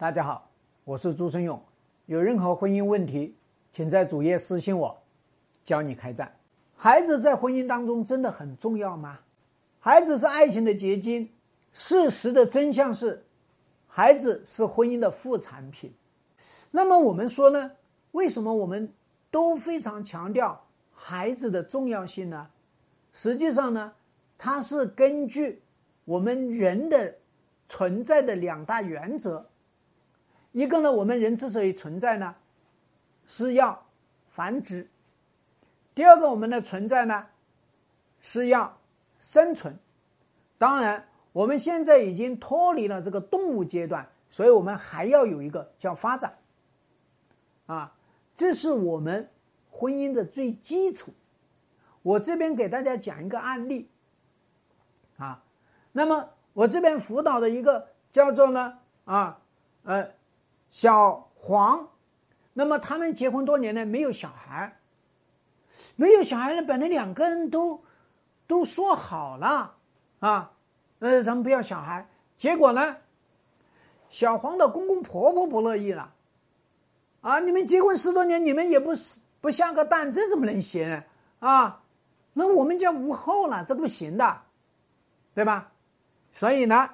大家好，我是朱春勇。有任何婚姻问题，请在主页私信我，教你开战。孩子在婚姻当中真的很重要吗？孩子是爱情的结晶。事实的真相是，孩子是婚姻的副产品。那么我们说呢？为什么我们都非常强调孩子的重要性呢？实际上呢，它是根据我们人的存在的两大原则。一个呢，我们人之所以存在呢，是要繁殖；第二个，我们的存在呢，是要生存。当然，我们现在已经脱离了这个动物阶段，所以我们还要有一个叫发展。啊，这是我们婚姻的最基础。我这边给大家讲一个案例。啊，那么我这边辅导的一个叫做呢，啊，呃。小黄，那么他们结婚多年呢，没有小孩，没有小孩呢，本来两个人都都说好了啊，呃，咱们不要小孩。结果呢，小黄的公公婆婆不乐意了，啊，你们结婚十多年，你们也不是不下个蛋，这怎么能行啊？那我们家无后了，这不行的，对吧？所以呢，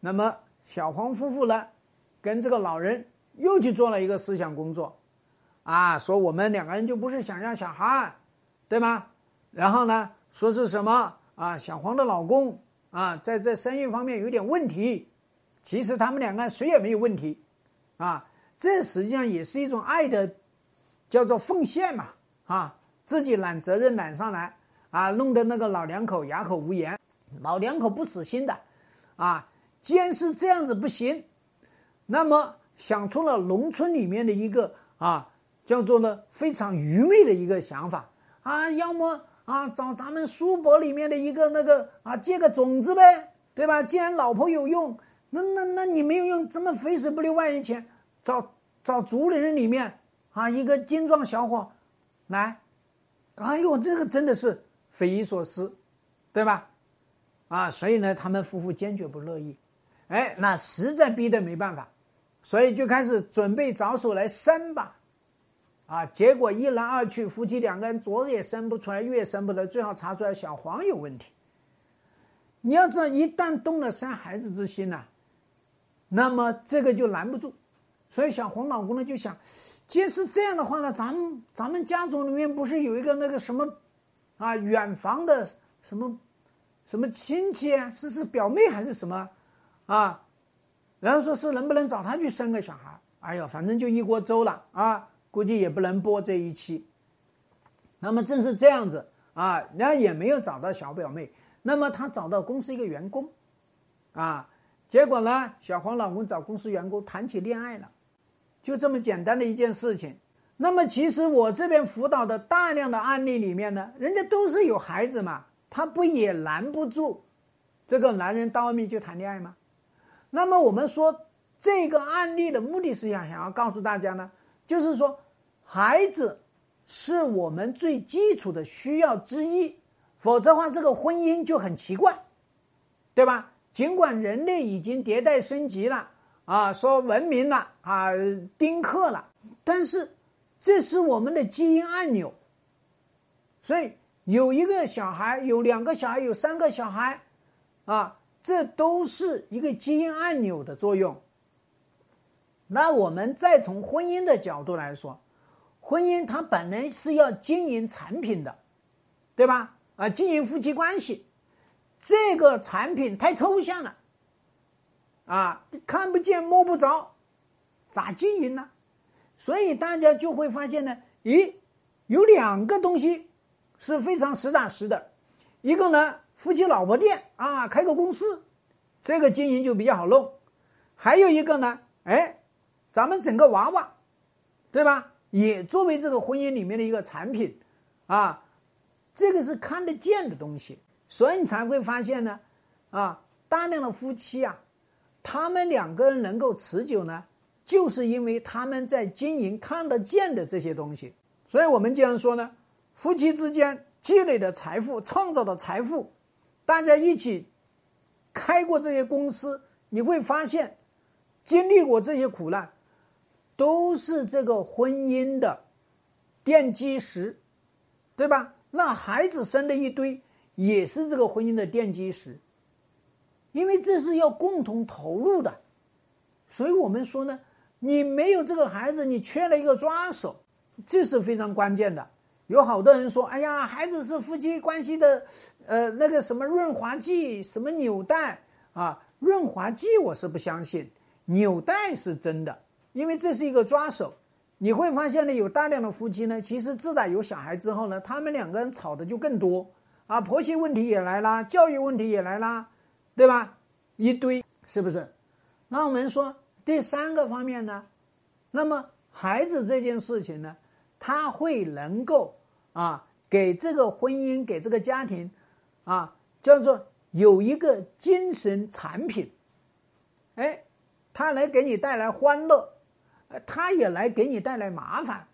那么小黄夫妇呢？跟这个老人又去做了一个思想工作，啊，说我们两个人就不是想要小孩，对吗？然后呢，说是什么啊？小黄的老公啊，在这生育方面有点问题，其实他们两个谁也没有问题，啊，这实际上也是一种爱的，叫做奉献嘛，啊，自己揽责任揽上来，啊，弄得那个老两口哑口无言，老两口不死心的，啊，既然是这样子不行。那么想出了农村里面的一个啊，叫做呢非常愚昧的一个想法啊，要么啊找咱们书本里面的一个那个啊借个种子呗，对吧？既然老婆有用，那那那你没有用，怎么肥水不流外人田？找找族里人里面啊一个精壮小伙来，哎呦，这个真的是匪夷所思，对吧？啊，所以呢，他们夫妇坚决不乐意，哎，那实在逼得没办法。所以就开始准备着手来生吧，啊，结果一来二去，夫妻两个人左也生不出来，右也生不得，最后查出来小黄有问题。你要知道，一旦动了生孩子之心呐，那么这个就拦不住。所以小黄老公呢就想，既然是这样的话呢，咱们咱们家族里面不是有一个那个什么，啊，远房的什么什么亲戚啊，是是表妹还是什么，啊？然后说是能不能找他去生个小孩？哎呦，反正就一锅粥了啊！估计也不能播这一期。那么正是这样子啊，然后也没有找到小表妹。那么他找到公司一个员工，啊，结果呢，小黄老公找公司员工谈起恋爱了，就这么简单的一件事情。那么其实我这边辅导的大量的案例里面呢，人家都是有孩子嘛，他不也拦不住这个男人到外面去谈恋爱吗？那么我们说这个案例的目的是想想要告诉大家呢，就是说孩子是我们最基础的需要之一，否则的话这个婚姻就很奇怪，对吧？尽管人类已经迭代升级了啊，说文明了啊，丁克了，但是这是我们的基因按钮，所以有一个小孩，有两个小孩，有三个小孩，啊。这都是一个基因按钮的作用。那我们再从婚姻的角度来说，婚姻它本来是要经营产品的，对吧？啊，经营夫妻关系，这个产品太抽象了，啊，看不见摸不着，咋经营呢？所以大家就会发现呢，咦，有两个东西是非常实打实的，一个呢。夫妻老婆店啊，开个公司，这个经营就比较好弄。还有一个呢，哎，咱们整个娃娃，对吧？也作为这个婚姻里面的一个产品，啊，这个是看得见的东西，所以你才会发现呢，啊，大量的夫妻啊，他们两个人能够持久呢，就是因为他们在经营看得见的这些东西。所以我们经常说呢，夫妻之间积累的财富、创造的财富。大家一起开过这些公司，你会发现，经历过这些苦难，都是这个婚姻的奠基石，对吧？那孩子生的一堆，也是这个婚姻的奠基石，因为这是要共同投入的。所以我们说呢，你没有这个孩子，你缺了一个抓手，这是非常关键的。有好多人说：“哎呀，孩子是夫妻关系的，呃，那个什么润滑剂，什么纽带啊？润滑剂我是不相信，纽带是真的，因为这是一个抓手。你会发现呢，有大量的夫妻呢，其实自打有小孩之后呢，他们两个人吵的就更多啊，婆媳问题也来啦，教育问题也来啦，对吧？一堆是不是？那我们说第三个方面呢，那么孩子这件事情呢，他会能够。啊，给这个婚姻，给这个家庭，啊，叫做有一个精神产品，哎，他来给你带来欢乐，呃，他也来给你带来麻烦，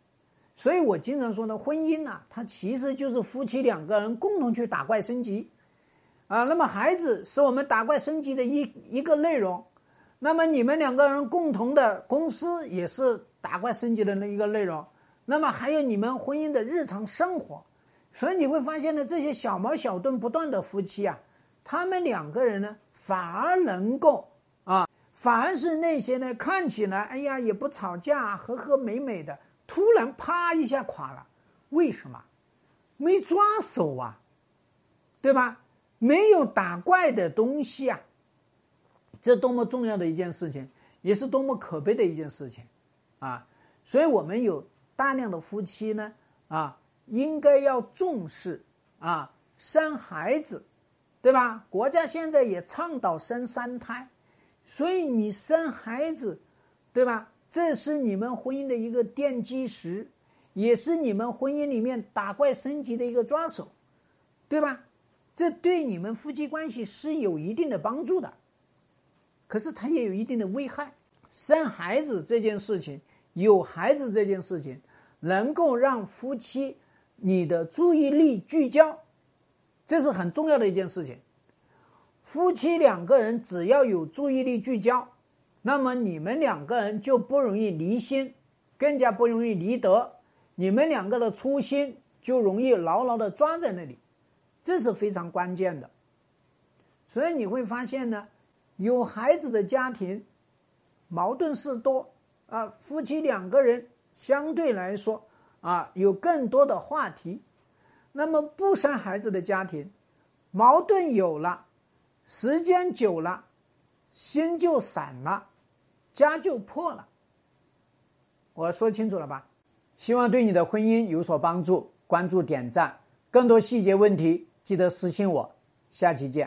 所以我经常说呢，婚姻呢，它其实就是夫妻两个人共同去打怪升级，啊，那么孩子是我们打怪升级的一一个内容，那么你们两个人共同的公司也是打怪升级的那一个内容。那么还有你们婚姻的日常生活，所以你会发现呢，这些小矛小盾不断的夫妻啊，他们两个人呢，反而能够啊，反而是那些呢看起来哎呀也不吵架和和美美的，突然啪一下垮了，为什么？没抓手啊，对吧？没有打怪的东西啊，这多么重要的一件事情，也是多么可悲的一件事情啊！所以我们有。大量的夫妻呢，啊，应该要重视啊，生孩子，对吧？国家现在也倡导生三胎，所以你生孩子，对吧？这是你们婚姻的一个奠基石，也是你们婚姻里面打怪升级的一个抓手，对吧？这对你们夫妻关系是有一定的帮助的，可是它也有一定的危害。生孩子这件事情。有孩子这件事情，能够让夫妻你的注意力聚焦，这是很重要的一件事情。夫妻两个人只要有注意力聚焦，那么你们两个人就不容易离心，更加不容易离德。你们两个的初心就容易牢牢的抓在那里，这是非常关键的。所以你会发现呢，有孩子的家庭矛盾事多。啊，夫妻两个人相对来说啊，有更多的话题。那么不生孩子的家庭，矛盾有了，时间久了，心就散了，家就破了。我说清楚了吧？希望对你的婚姻有所帮助。关注点赞，更多细节问题记得私信我。下期见。